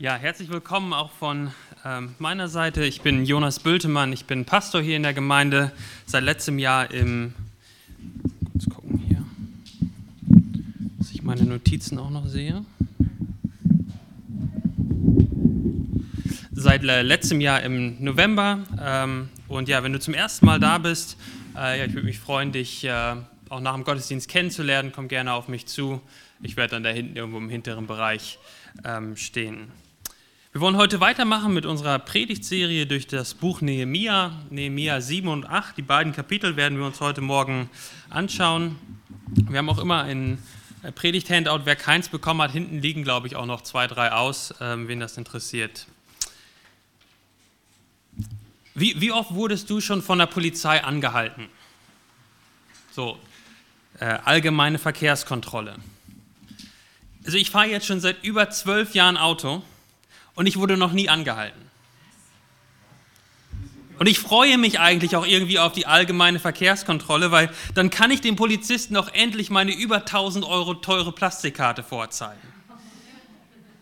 Ja, herzlich willkommen auch von ähm, meiner Seite. Ich bin Jonas Bültemann, ich bin Pastor hier in der Gemeinde seit letztem Jahr im. Kurz gucken hier, dass ich meine Notizen auch noch sehe. Seit äh, letztem Jahr im November. Ähm, und ja, wenn du zum ersten Mal da bist, äh, ja, ich würde mich freuen, dich äh, auch nach dem Gottesdienst kennenzulernen. Komm gerne auf mich zu. Ich werde dann da hinten irgendwo im hinteren Bereich ähm, stehen. Wir wollen heute weitermachen mit unserer Predigtserie durch das Buch Nehemia, Nehemia 7 und 8. Die beiden Kapitel werden wir uns heute Morgen anschauen. Wir haben auch immer ein Predigt-Handout. Wer keins bekommen hat, hinten liegen, glaube ich, auch noch zwei, drei aus, ähm, wen das interessiert. Wie, wie oft wurdest du schon von der Polizei angehalten? So, äh, allgemeine Verkehrskontrolle. Also ich fahre jetzt schon seit über zwölf Jahren Auto und ich wurde noch nie angehalten. Und ich freue mich eigentlich auch irgendwie auf die allgemeine Verkehrskontrolle, weil dann kann ich dem Polizisten auch endlich meine über 1000 Euro teure Plastikkarte vorzeigen.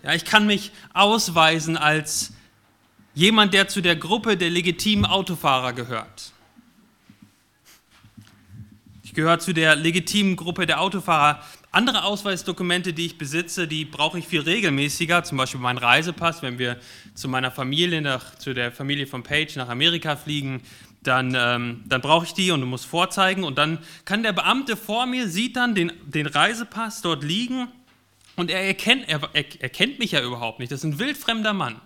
Ja, ich kann mich ausweisen als jemand, der zu der Gruppe der legitimen Autofahrer gehört. Ich gehöre zu der legitimen Gruppe der Autofahrer. Andere Ausweisdokumente, die ich besitze, die brauche ich viel regelmäßiger, zum Beispiel meinen Reisepass, wenn wir zu meiner Familie, nach, zu der Familie von Page nach Amerika fliegen, dann, ähm, dann brauche ich die und du musst vorzeigen und dann kann der Beamte vor mir, sieht dann den, den Reisepass dort liegen und er erkennt, er, er, er kennt mich ja überhaupt nicht, das ist ein wildfremder Mann.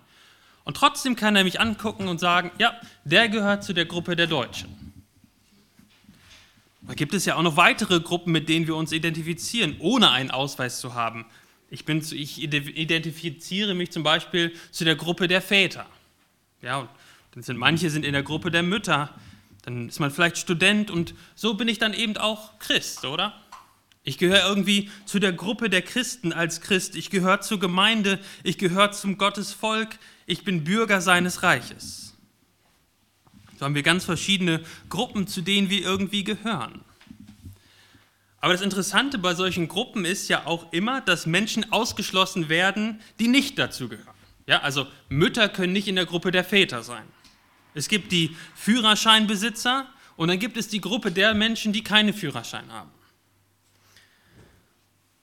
Und trotzdem kann er mich angucken und sagen, ja, der gehört zu der Gruppe der Deutschen. Da gibt es ja auch noch weitere Gruppen, mit denen wir uns identifizieren, ohne einen Ausweis zu haben. Ich, bin, ich identifiziere mich zum Beispiel zu der Gruppe der Väter. Ja, dann sind manche sind in der Gruppe der Mütter. Dann ist man vielleicht Student und so bin ich dann eben auch Christ, oder? Ich gehöre irgendwie zu der Gruppe der Christen als Christ. Ich gehöre zur Gemeinde. Ich gehöre zum Gottesvolk ich bin Bürger seines Reiches. So haben wir ganz verschiedene Gruppen, zu denen wir irgendwie gehören. Aber das Interessante bei solchen Gruppen ist ja auch immer, dass Menschen ausgeschlossen werden, die nicht dazu gehören. Ja, also Mütter können nicht in der Gruppe der Väter sein. Es gibt die Führerscheinbesitzer und dann gibt es die Gruppe der Menschen, die keine Führerschein haben.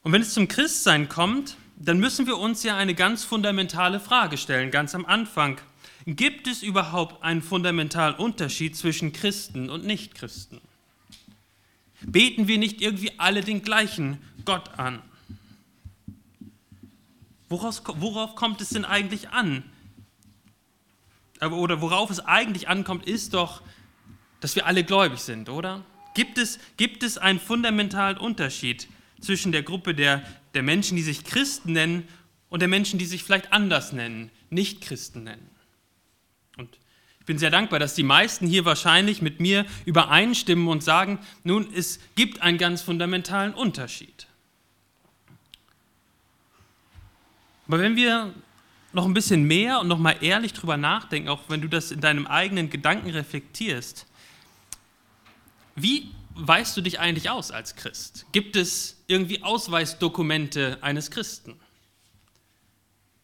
Und wenn es zum Christsein kommt, dann müssen wir uns ja eine ganz fundamentale Frage stellen, ganz am Anfang. Gibt es überhaupt einen fundamentalen Unterschied zwischen Christen und Nichtchristen? Beten wir nicht irgendwie alle den gleichen Gott an? Woraus, worauf kommt es denn eigentlich an? Oder worauf es eigentlich ankommt, ist doch, dass wir alle gläubig sind, oder? Gibt es, gibt es einen fundamentalen Unterschied zwischen der Gruppe der der Menschen, die sich Christen nennen und der Menschen, die sich vielleicht anders nennen, nicht Christen nennen. Und ich bin sehr dankbar, dass die meisten hier wahrscheinlich mit mir übereinstimmen und sagen, nun, es gibt einen ganz fundamentalen Unterschied. Aber wenn wir noch ein bisschen mehr und noch mal ehrlich drüber nachdenken, auch wenn du das in deinem eigenen Gedanken reflektierst, wie weist du dich eigentlich aus als Christ? Gibt es irgendwie Ausweisdokumente eines Christen?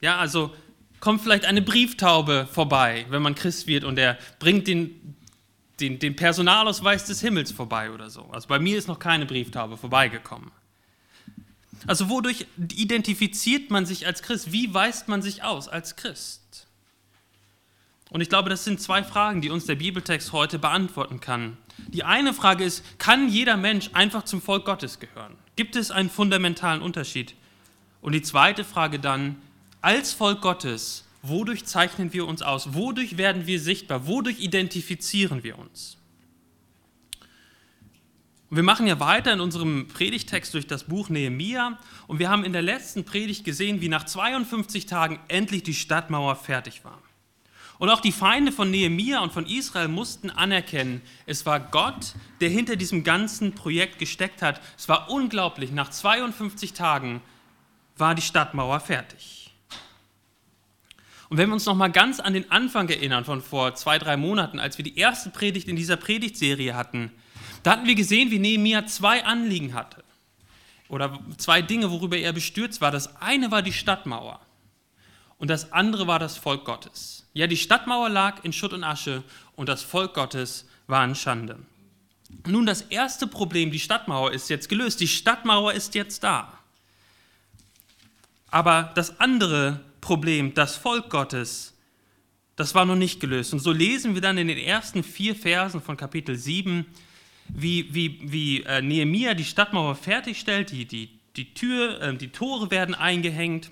Ja, also kommt vielleicht eine Brieftaube vorbei, wenn man Christ wird und er bringt den, den, den Personalausweis des Himmels vorbei oder so. Also bei mir ist noch keine Brieftaube vorbeigekommen. Also wodurch identifiziert man sich als Christ? Wie weist man sich aus als Christ? Und ich glaube, das sind zwei Fragen, die uns der Bibeltext heute beantworten kann. Die eine Frage ist, kann jeder Mensch einfach zum Volk Gottes gehören? Gibt es einen fundamentalen Unterschied? Und die zweite Frage dann, als Volk Gottes, wodurch zeichnen wir uns aus? Wodurch werden wir sichtbar? Wodurch identifizieren wir uns? Und wir machen ja weiter in unserem Predigtext durch das Buch Nehemia und wir haben in der letzten Predigt gesehen, wie nach 52 Tagen endlich die Stadtmauer fertig war. Und auch die Feinde von Nehemia und von Israel mussten anerkennen, es war Gott, der hinter diesem ganzen Projekt gesteckt hat. Es war unglaublich, nach 52 Tagen war die Stadtmauer fertig. Und wenn wir uns noch mal ganz an den Anfang erinnern von vor zwei, drei Monaten, als wir die erste Predigt in dieser Predigtserie hatten, da hatten wir gesehen, wie Nehemia zwei Anliegen hatte. Oder zwei Dinge, worüber er bestürzt war. Das eine war die Stadtmauer. und das andere war das Volk Gottes. Ja, die Stadtmauer lag in Schutt und Asche und das Volk Gottes war in Schande. Nun, das erste Problem, die Stadtmauer ist jetzt gelöst. Die Stadtmauer ist jetzt da. Aber das andere Problem, das Volk Gottes, das war noch nicht gelöst. Und so lesen wir dann in den ersten vier Versen von Kapitel 7, wie, wie, wie äh, Nehemia die Stadtmauer fertigstellt, die, die, die Tür, äh, die Tore werden eingehängt.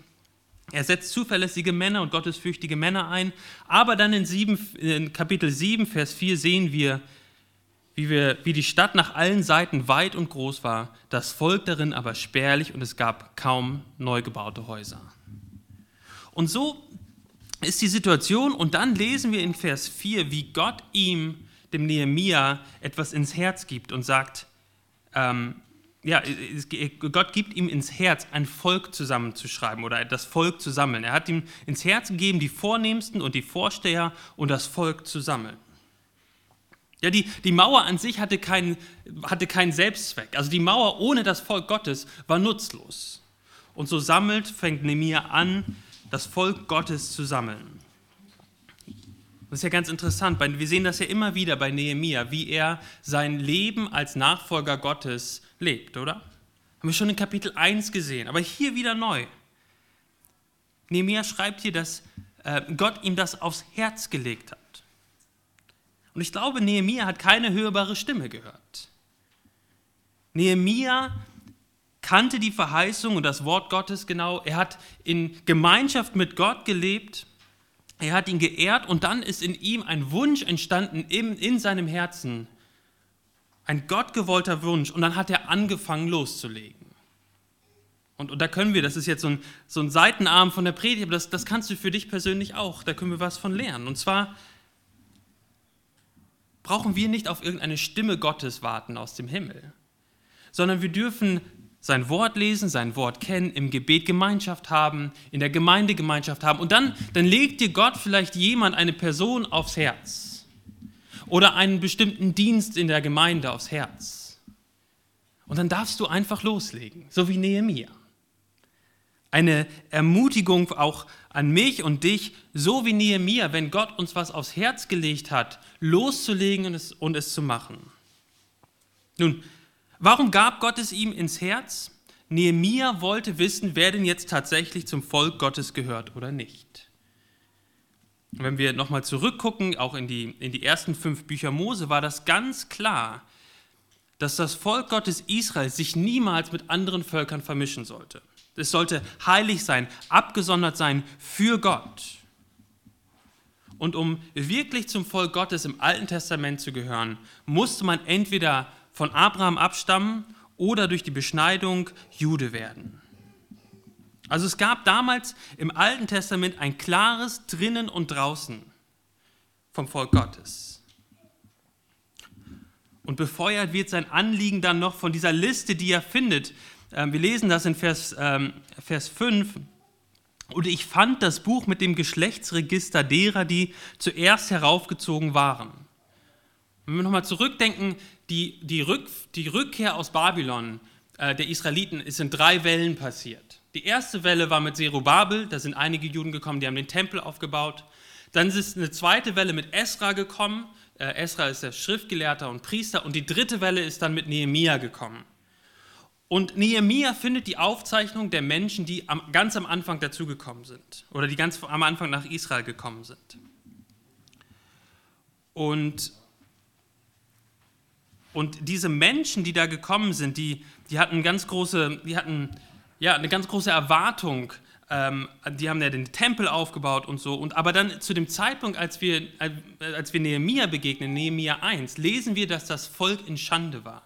Er setzt zuverlässige Männer und gottesfürchtige Männer ein. Aber dann in, 7, in Kapitel 7, Vers 4 sehen wir, wie, wir, wie die Stadt nach allen Seiten weit und groß war, das Volk darin aber spärlich und es gab kaum neu gebaute Häuser. Und so ist die Situation und dann lesen wir in Vers 4, wie Gott ihm, dem Nehemia, etwas ins Herz gibt und sagt, ähm, ja, Gott gibt ihm ins Herz, ein Volk zusammenzuschreiben oder das Volk zu sammeln. Er hat ihm ins Herz gegeben, die Vornehmsten und die Vorsteher und das Volk zu sammeln. Ja, die, die Mauer an sich hatte keinen, hatte keinen Selbstzweck. Also die Mauer ohne das Volk Gottes war nutzlos. Und so sammelt, fängt Nehemiah an, das Volk Gottes zu sammeln. Das ist ja ganz interessant. Wir sehen das ja immer wieder bei Nehemia, wie er sein Leben als Nachfolger Gottes lebt, oder? Haben wir schon in Kapitel 1 gesehen, aber hier wieder neu. Nehemia schreibt hier, dass äh, Gott ihm das aufs Herz gelegt hat. Und ich glaube, Nehemia hat keine hörbare Stimme gehört. Nehemia kannte die Verheißung und das Wort Gottes genau. Er hat in Gemeinschaft mit Gott gelebt. Er hat ihn geehrt und dann ist in ihm ein Wunsch entstanden in, in seinem Herzen. Ein gottgewollter Wunsch. Und dann hat er angefangen loszulegen. Und, und da können wir, das ist jetzt so ein, so ein Seitenarm von der Predigt, aber das, das kannst du für dich persönlich auch. Da können wir was von lernen. Und zwar brauchen wir nicht auf irgendeine Stimme Gottes warten aus dem Himmel, sondern wir dürfen sein Wort lesen, sein Wort kennen, im Gebet Gemeinschaft haben, in der Gemeinde Gemeinschaft haben. Und dann, dann legt dir Gott vielleicht jemand, eine Person aufs Herz oder einen bestimmten Dienst in der Gemeinde aufs Herz. Und dann darfst du einfach loslegen, so wie Nehemiah. Eine Ermutigung auch an mich und dich, so wie Nehemiah, wenn Gott uns was aufs Herz gelegt hat, loszulegen und es, und es zu machen. Nun, warum gab Gott es ihm ins Herz? Nehemiah wollte wissen, wer denn jetzt tatsächlich zum Volk Gottes gehört oder nicht. Wenn wir nochmal zurückgucken, auch in die, in die ersten fünf Bücher Mose, war das ganz klar, dass das Volk Gottes Israel sich niemals mit anderen Völkern vermischen sollte. Es sollte heilig sein, abgesondert sein für Gott. Und um wirklich zum Volk Gottes im Alten Testament zu gehören, musste man entweder von Abraham abstammen oder durch die Beschneidung Jude werden. Also es gab damals im Alten Testament ein klares drinnen und draußen vom Volk Gottes. Und befeuert wird sein Anliegen dann noch von dieser Liste, die er findet, ähm, wir lesen das in Vers, ähm, Vers 5. Und ich fand das Buch mit dem Geschlechtsregister derer, die zuerst heraufgezogen waren. Wenn wir nochmal zurückdenken, die, die, Rück, die Rückkehr aus Babylon äh, der Israeliten ist in drei Wellen passiert. Die erste Welle war mit Zerubabel, da sind einige Juden gekommen, die haben den Tempel aufgebaut. Dann ist eine zweite Welle mit Esra gekommen. Äh, Esra ist der Schriftgelehrter und Priester. Und die dritte Welle ist dann mit Nehemia gekommen. Und Nehemia findet die Aufzeichnung der Menschen, die am, ganz am Anfang dazugekommen sind oder die ganz am Anfang nach Israel gekommen sind. Und, und diese Menschen, die da gekommen sind, die, die hatten, ganz große, die hatten ja, eine ganz große Erwartung. Ähm, die haben ja den Tempel aufgebaut und so. Und, aber dann zu dem Zeitpunkt, als wir, als wir Nehemia begegnen, Nehemia 1, lesen wir, dass das Volk in Schande war.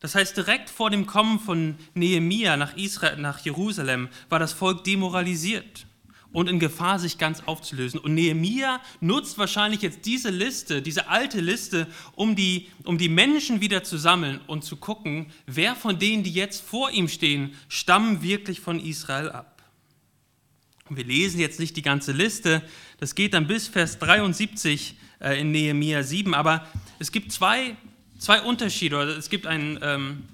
Das heißt, direkt vor dem Kommen von Nehemia nach, Israel, nach Jerusalem war das Volk demoralisiert und in Gefahr, sich ganz aufzulösen. Und Nehemia nutzt wahrscheinlich jetzt diese Liste, diese alte Liste, um die, um die Menschen wieder zu sammeln und zu gucken, wer von denen, die jetzt vor ihm stehen, stammen wirklich von Israel ab. Und wir lesen jetzt nicht die ganze Liste, das geht dann bis Vers 73 äh, in Nehemia 7, aber es gibt zwei zwei Unterschiede, oder es gibt ein, ähm,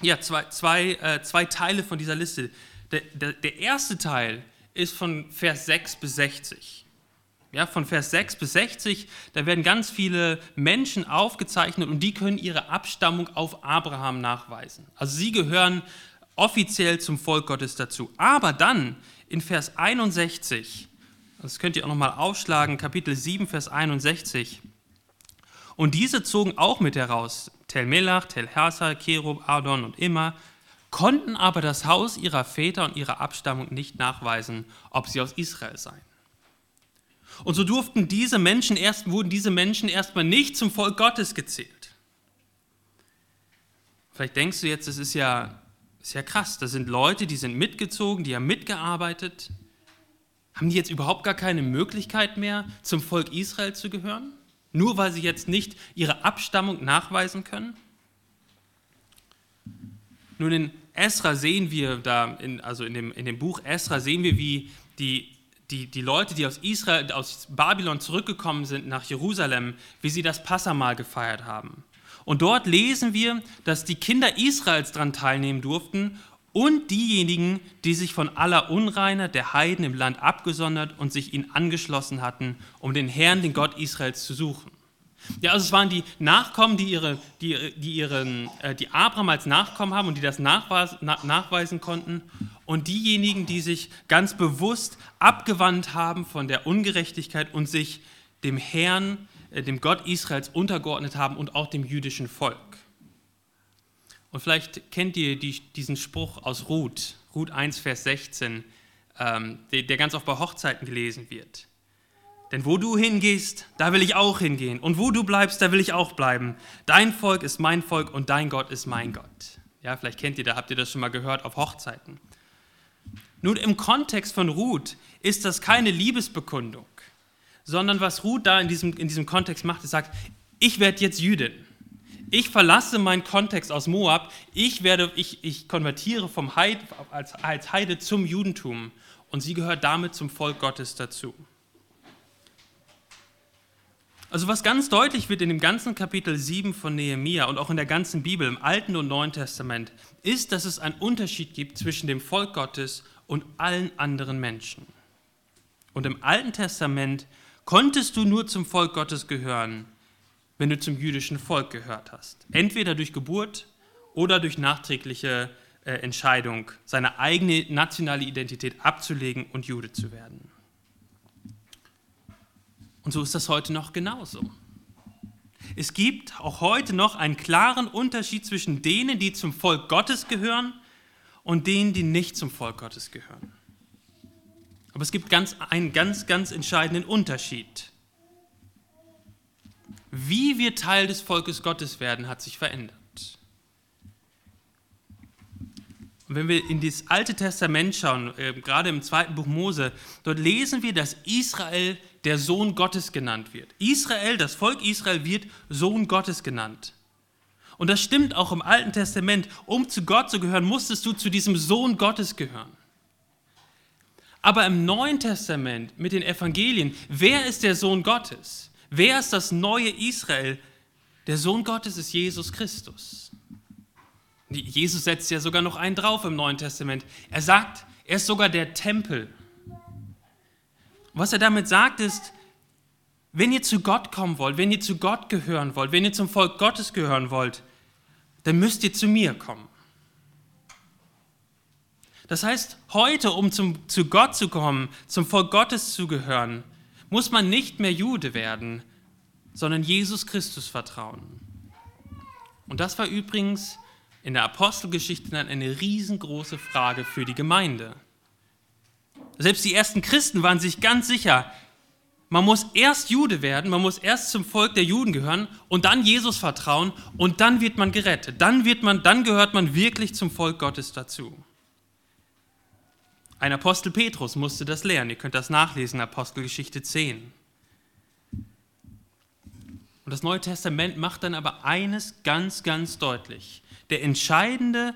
ja, zwei, zwei, äh, zwei Teile von dieser Liste. Der, der, der erste Teil ist von Vers 6 bis 60. Ja, von Vers 6 bis 60, da werden ganz viele Menschen aufgezeichnet und die können ihre Abstammung auf Abraham nachweisen. Also sie gehören offiziell zum Volk Gottes dazu. Aber dann in Vers 61, das könnt ihr auch nochmal aufschlagen, Kapitel 7, Vers 61. Und diese zogen auch mit heraus, Tel Melach, Tel Hersa, Kerub, Adon und Immer, konnten aber das Haus ihrer Väter und ihrer Abstammung nicht nachweisen, ob sie aus Israel seien. Und so durften diese Menschen erst, wurden diese Menschen erstmal nicht zum Volk Gottes gezählt. Vielleicht denkst du jetzt, das ist ja, ist ja krass. Das sind Leute, die sind mitgezogen, die haben mitgearbeitet. Haben die jetzt überhaupt gar keine Möglichkeit mehr, zum Volk Israel zu gehören? Nur weil sie jetzt nicht ihre Abstammung nachweisen können? Nun, in Esra sehen wir da, in, also in dem, in dem Buch Esra sehen wir, wie die, die, die Leute, die aus Israel, aus Babylon zurückgekommen sind nach Jerusalem, wie sie das Passamal gefeiert haben. Und dort lesen wir, dass die Kinder Israels daran teilnehmen durften und diejenigen, die sich von aller Unreinheit der Heiden im Land abgesondert und sich ihnen angeschlossen hatten, um den Herrn, den Gott Israels zu suchen. Ja, also es waren die Nachkommen, die, ihre, die, die, ihren, äh, die Abraham als Nachkommen haben und die das nachweisen konnten. Und diejenigen, die sich ganz bewusst abgewandt haben von der Ungerechtigkeit und sich dem Herrn, äh, dem Gott Israels untergeordnet haben und auch dem jüdischen Volk. Und vielleicht kennt ihr die, diesen Spruch aus Ruth, Ruth 1, Vers 16, ähm, der, der ganz oft bei Hochzeiten gelesen wird. Denn wo du hingehst, da will ich auch hingehen. Und wo du bleibst, da will ich auch bleiben. Dein Volk ist mein Volk und dein Gott ist mein Gott. Ja, vielleicht kennt ihr da, habt ihr das schon mal gehört auf Hochzeiten. Nun, im Kontext von Ruth ist das keine Liebesbekundung, sondern was Ruth da in diesem, in diesem Kontext macht, ist sagt, ich werde jetzt Jüdin. Ich verlasse meinen Kontext aus Moab, ich, werde, ich, ich konvertiere vom Heid, als, als Heide zum Judentum und sie gehört damit zum Volk Gottes dazu. Also was ganz deutlich wird in dem ganzen Kapitel 7 von Nehemia und auch in der ganzen Bibel im Alten und Neuen Testament, ist, dass es einen Unterschied gibt zwischen dem Volk Gottes und allen anderen Menschen. Und im Alten Testament konntest du nur zum Volk Gottes gehören, wenn du zum jüdischen Volk gehört hast. Entweder durch Geburt oder durch nachträgliche äh, Entscheidung, seine eigene nationale Identität abzulegen und Jude zu werden. Und so ist das heute noch genauso. Es gibt auch heute noch einen klaren Unterschied zwischen denen, die zum Volk Gottes gehören und denen, die nicht zum Volk Gottes gehören. Aber es gibt ganz, einen ganz, ganz entscheidenden Unterschied. Wie wir Teil des Volkes Gottes werden, hat sich verändert. Und wenn wir in das Alte Testament schauen, äh, gerade im zweiten Buch Mose, dort lesen wir, dass Israel der Sohn Gottes genannt wird. Israel, das Volk Israel wird Sohn Gottes genannt. Und das stimmt auch im Alten Testament. Um zu Gott zu gehören, musstest du zu diesem Sohn Gottes gehören. Aber im Neuen Testament mit den Evangelien, wer ist der Sohn Gottes? Wer ist das neue Israel? Der Sohn Gottes ist Jesus Christus. Jesus setzt ja sogar noch einen drauf im Neuen Testament. Er sagt, er ist sogar der Tempel. Was er damit sagt ist, wenn ihr zu Gott kommen wollt, wenn ihr zu Gott gehören wollt, wenn ihr zum Volk Gottes gehören wollt, dann müsst ihr zu mir kommen. Das heißt, heute, um zum, zu Gott zu kommen, zum Volk Gottes zu gehören, muss man nicht mehr Jude werden, sondern Jesus Christus vertrauen. Und das war übrigens in der Apostelgeschichte dann eine riesengroße Frage für die Gemeinde. Selbst die ersten Christen waren sich ganz sicher, man muss erst Jude werden, man muss erst zum Volk der Juden gehören und dann Jesus vertrauen und dann wird man gerettet. Dann, wird man, dann gehört man wirklich zum Volk Gottes dazu. Ein Apostel Petrus musste das lernen. Ihr könnt das nachlesen, Apostelgeschichte 10. Und das Neue Testament macht dann aber eines ganz, ganz deutlich der entscheidende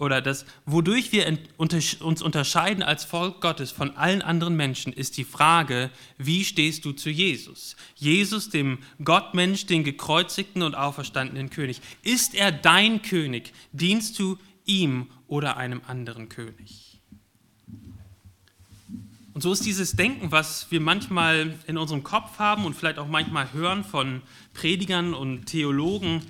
oder das, wodurch wir uns unterscheiden als Volk Gottes von allen anderen Menschen, ist die Frage, wie stehst du zu Jesus? Jesus, dem Gottmensch, den gekreuzigten und auferstandenen König. Ist er dein König? Dienst du ihm oder einem anderen König? Und so ist dieses Denken, was wir manchmal in unserem Kopf haben und vielleicht auch manchmal hören von Predigern und Theologen,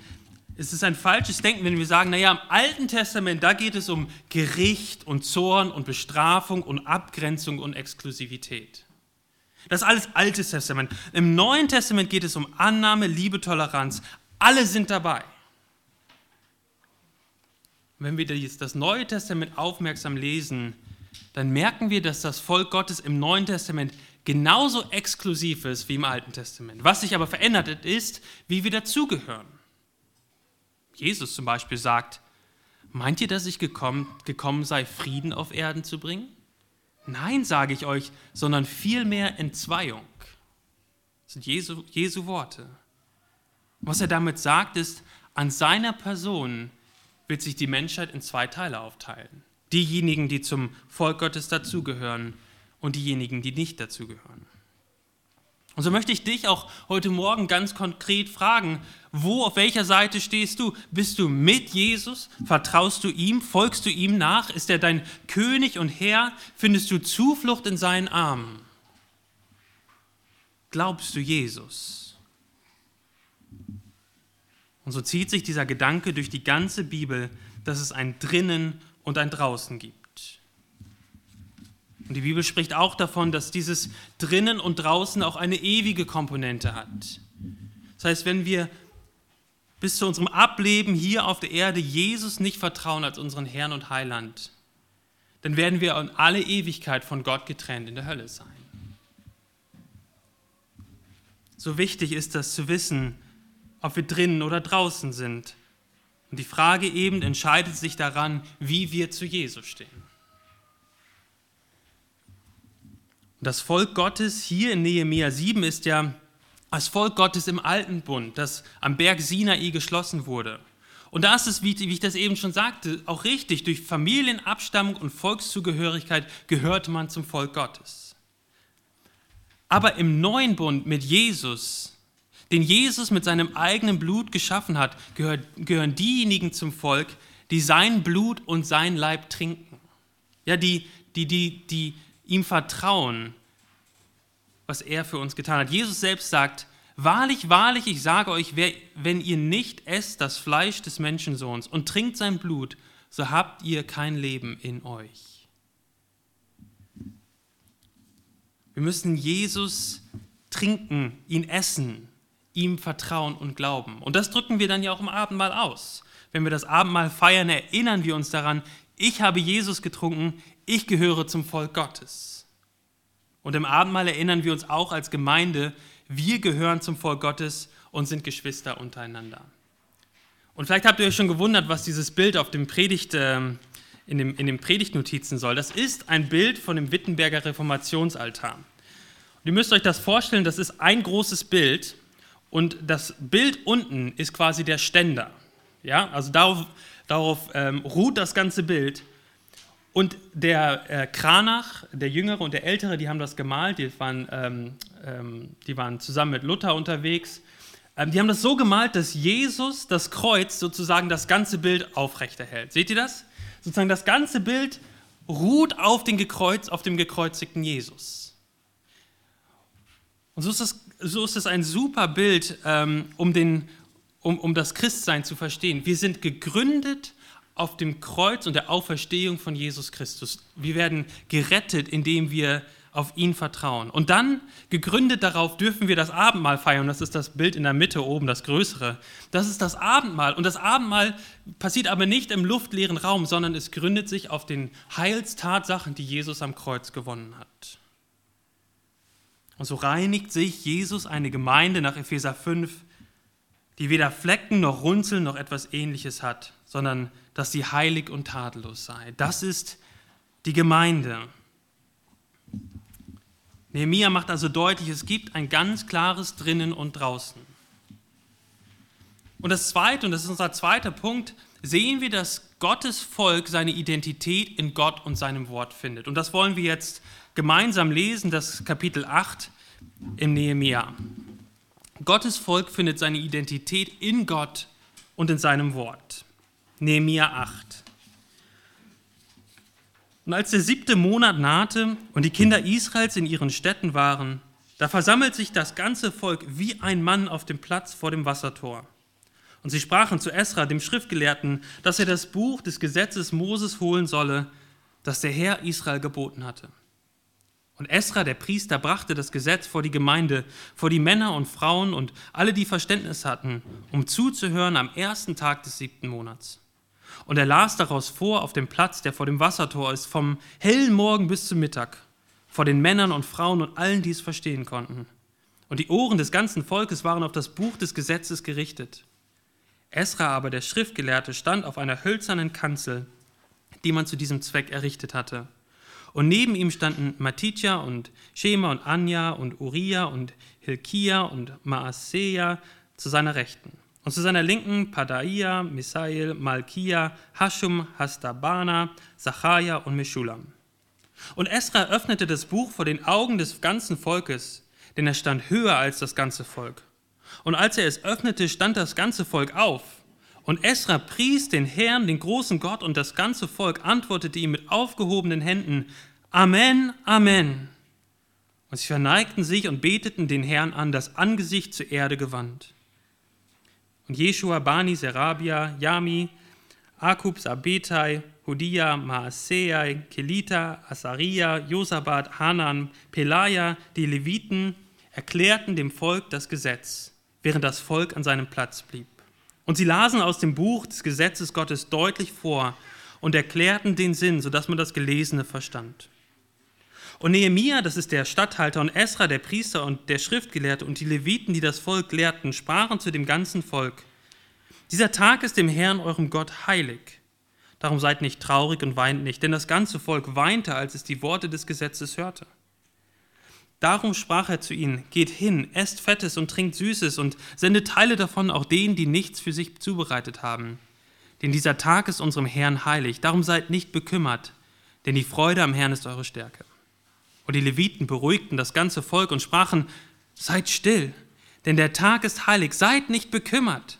es ist ein falsches Denken, wenn wir sagen, naja, im Alten Testament, da geht es um Gericht und Zorn und Bestrafung und Abgrenzung und Exklusivität. Das ist alles Altes Testament. Im Neuen Testament geht es um Annahme, Liebe, Toleranz. Alle sind dabei. Wenn wir das Neue Testament aufmerksam lesen, dann merken wir, dass das Volk Gottes im Neuen Testament genauso exklusiv ist wie im Alten Testament. Was sich aber verändert ist, wie wir dazugehören. Jesus zum Beispiel sagt, meint ihr, dass ich gekommen, gekommen sei, Frieden auf Erden zu bringen? Nein, sage ich euch, sondern vielmehr Entzweiung. Das sind Jesu, Jesu Worte. Was er damit sagt, ist, an seiner Person wird sich die Menschheit in zwei Teile aufteilen. Diejenigen, die zum Volk Gottes dazugehören und diejenigen, die nicht dazugehören. Und so möchte ich dich auch heute Morgen ganz konkret fragen, wo, auf welcher Seite stehst du? Bist du mit Jesus? Vertraust du ihm? Folgst du ihm nach? Ist er dein König und Herr? Findest du Zuflucht in seinen Armen? Glaubst du Jesus? Und so zieht sich dieser Gedanke durch die ganze Bibel, dass es ein drinnen und ein draußen gibt. Und die Bibel spricht auch davon, dass dieses drinnen und draußen auch eine ewige Komponente hat. Das heißt, wenn wir bis zu unserem Ableben hier auf der Erde Jesus nicht vertrauen als unseren Herrn und Heiland, dann werden wir in alle Ewigkeit von Gott getrennt in der Hölle sein. So wichtig ist das zu wissen, ob wir drinnen oder draußen sind. Und die Frage eben entscheidet sich daran, wie wir zu Jesus stehen. Das Volk Gottes hier in Nehemia 7 ist ja das Volk Gottes im Alten Bund, das am Berg Sinai geschlossen wurde. Und da ist es, wie, ich das eben schon sagte, auch richtig, durch Familienabstammung und Volkszugehörigkeit gehört man zum Volk Gottes. Aber im neuen Bund mit Jesus, den Jesus mit seinem eigenen Blut geschaffen hat, gehören diejenigen zum Volk, die sein Blut und sein Leib trinken. Ja, die, die, die, die ihm vertrauen, was er für uns getan hat. Jesus selbst sagt, Wahrlich, wahrlich, ich sage euch, wenn ihr nicht esst das Fleisch des Menschensohns und trinkt sein Blut, so habt ihr kein Leben in euch. Wir müssen Jesus trinken, ihn essen, ihm vertrauen und glauben. Und das drücken wir dann ja auch im Abendmahl aus. Wenn wir das Abendmahl feiern, erinnern wir uns daran, ich habe Jesus getrunken, ich gehöre zum Volk Gottes. Und im Abendmahl erinnern wir uns auch als Gemeinde, wir gehören zum Volk Gottes und sind Geschwister untereinander. Und vielleicht habt ihr euch schon gewundert, was dieses Bild auf dem Predigt, äh, in, dem, in den Predigtnotizen soll. Das ist ein Bild von dem Wittenberger Reformationsaltar. Und ihr müsst euch das vorstellen, das ist ein großes Bild und das Bild unten ist quasi der Ständer. Ja, also darauf, darauf ähm, ruht das ganze Bild. Und der äh, Kranach, der Jüngere und der Ältere, die haben das gemalt, die waren, ähm, ähm, die waren zusammen mit Luther unterwegs. Ähm, die haben das so gemalt, dass Jesus das Kreuz sozusagen das ganze Bild aufrechterhält. Seht ihr das? Sozusagen das ganze Bild ruht auf, den Gekreuz, auf dem gekreuzigten Jesus. Und so ist es, so ist es ein super Bild, ähm, um, den, um, um das Christsein zu verstehen. Wir sind gegründet auf dem Kreuz und der Auferstehung von Jesus Christus. Wir werden gerettet, indem wir auf ihn vertrauen. Und dann, gegründet darauf, dürfen wir das Abendmahl feiern. Das ist das Bild in der Mitte oben, das größere. Das ist das Abendmahl. Und das Abendmahl passiert aber nicht im luftleeren Raum, sondern es gründet sich auf den Heilstatsachen, die Jesus am Kreuz gewonnen hat. Und so reinigt sich Jesus eine Gemeinde nach Epheser 5, die weder Flecken noch Runzeln noch etwas ähnliches hat, sondern dass sie heilig und tadellos sei. Das ist die Gemeinde. Nehemiah macht also deutlich, es gibt ein ganz klares Drinnen und Draußen. Und das Zweite, und das ist unser zweiter Punkt, sehen wir, dass Gottes Volk seine Identität in Gott und seinem Wort findet. Und das wollen wir jetzt gemeinsam lesen, das Kapitel 8 im Nehemiah. Gottes Volk findet seine Identität in Gott und in seinem Wort. Nehemiah 8. Und als der siebte Monat nahte und die Kinder Israels in ihren Städten waren, da versammelt sich das ganze Volk wie ein Mann auf dem Platz vor dem Wassertor. Und sie sprachen zu Esra, dem Schriftgelehrten, dass er das Buch des Gesetzes Moses holen solle, das der Herr Israel geboten hatte. Und Esra, der Priester, brachte das Gesetz vor die Gemeinde, vor die Männer und Frauen und alle, die Verständnis hatten, um zuzuhören am ersten Tag des siebten Monats. Und er las daraus vor auf dem Platz, der vor dem Wassertor ist, vom hellen Morgen bis zum Mittag, vor den Männern und Frauen und allen, die es verstehen konnten. Und die Ohren des ganzen Volkes waren auf das Buch des Gesetzes gerichtet. Esra aber, der Schriftgelehrte, stand auf einer hölzernen Kanzel, die man zu diesem Zweck errichtet hatte. Und neben ihm standen Matitja und Shema und Anja und Uriah und Hilkia und Maaseia zu seiner Rechten. Und zu seiner Linken Padaia, Misael, Malkia, Hashum, Hastabana, Zacharia und Meschulam. Und Esra öffnete das Buch vor den Augen des ganzen Volkes, denn er stand höher als das ganze Volk. Und als er es öffnete, stand das ganze Volk auf. Und Esra pries den Herrn, den großen Gott, und das ganze Volk antwortete ihm mit aufgehobenen Händen, Amen, Amen. Und sie verneigten sich und beteten den Herrn an, das Angesicht zur Erde gewandt. Jeshua, Bani, Serabia, Yami, Akub, Sabetai, Hudia, Maasei, Kelita, Asaria, Josabat, Hanan, Pelaja, die Leviten, erklärten dem Volk das Gesetz, während das Volk an seinem Platz blieb. Und sie lasen aus dem Buch des Gesetzes Gottes deutlich vor und erklärten den Sinn, sodass man das Gelesene verstand. Und Nehemia, das ist der Statthalter, und Esra, der Priester und der Schriftgelehrte und die Leviten, die das Volk lehrten, sprachen zu dem ganzen Volk: Dieser Tag ist dem Herrn, eurem Gott, heilig. Darum seid nicht traurig und weint nicht, denn das ganze Volk weinte, als es die Worte des Gesetzes hörte. Darum sprach er zu ihnen: Geht hin, esst Fettes und trinkt Süßes und sendet Teile davon auch denen, die nichts für sich zubereitet haben. Denn dieser Tag ist unserem Herrn heilig. Darum seid nicht bekümmert, denn die Freude am Herrn ist eure Stärke. Und die Leviten beruhigten das ganze Volk und sprachen, seid still, denn der Tag ist heilig, seid nicht bekümmert.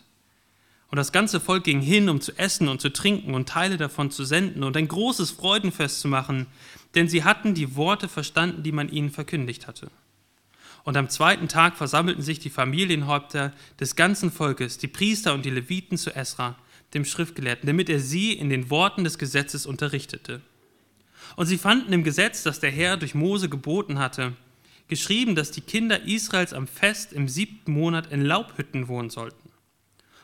Und das ganze Volk ging hin, um zu essen und zu trinken und Teile davon zu senden und ein großes Freudenfest zu machen, denn sie hatten die Worte verstanden, die man ihnen verkündigt hatte. Und am zweiten Tag versammelten sich die Familienhäupter des ganzen Volkes, die Priester und die Leviten zu Esra, dem Schriftgelehrten, damit er sie in den Worten des Gesetzes unterrichtete. Und sie fanden im Gesetz, das der Herr durch Mose geboten hatte, geschrieben, dass die Kinder Israels am Fest im siebten Monat in Laubhütten wohnen sollten.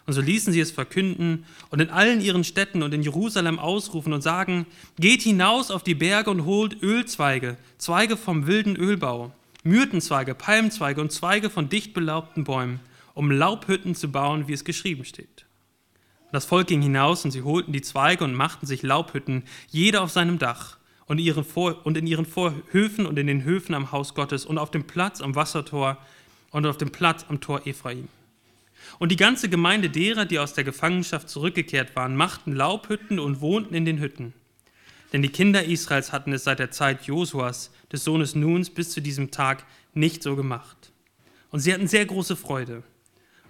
Und so ließen sie es verkünden und in allen ihren Städten und in Jerusalem ausrufen und sagen, geht hinaus auf die Berge und holt Ölzweige, Zweige vom wilden Ölbau, Myrtenzweige, Palmzweige und Zweige von dicht belaubten Bäumen, um Laubhütten zu bauen, wie es geschrieben steht. Und das Volk ging hinaus und sie holten die Zweige und machten sich Laubhütten, jeder auf seinem Dach und, ihren Vor und in ihren Vorhöfen und in den Höfen am Haus Gottes und auf dem Platz am Wassertor und auf dem Platz am Tor Ephraim. Und die ganze Gemeinde derer, die aus der Gefangenschaft zurückgekehrt waren, machten Laubhütten und wohnten in den Hütten. Denn die Kinder Israels hatten es seit der Zeit Josuas, des Sohnes Nuns, bis zu diesem Tag nicht so gemacht. Und sie hatten sehr große Freude.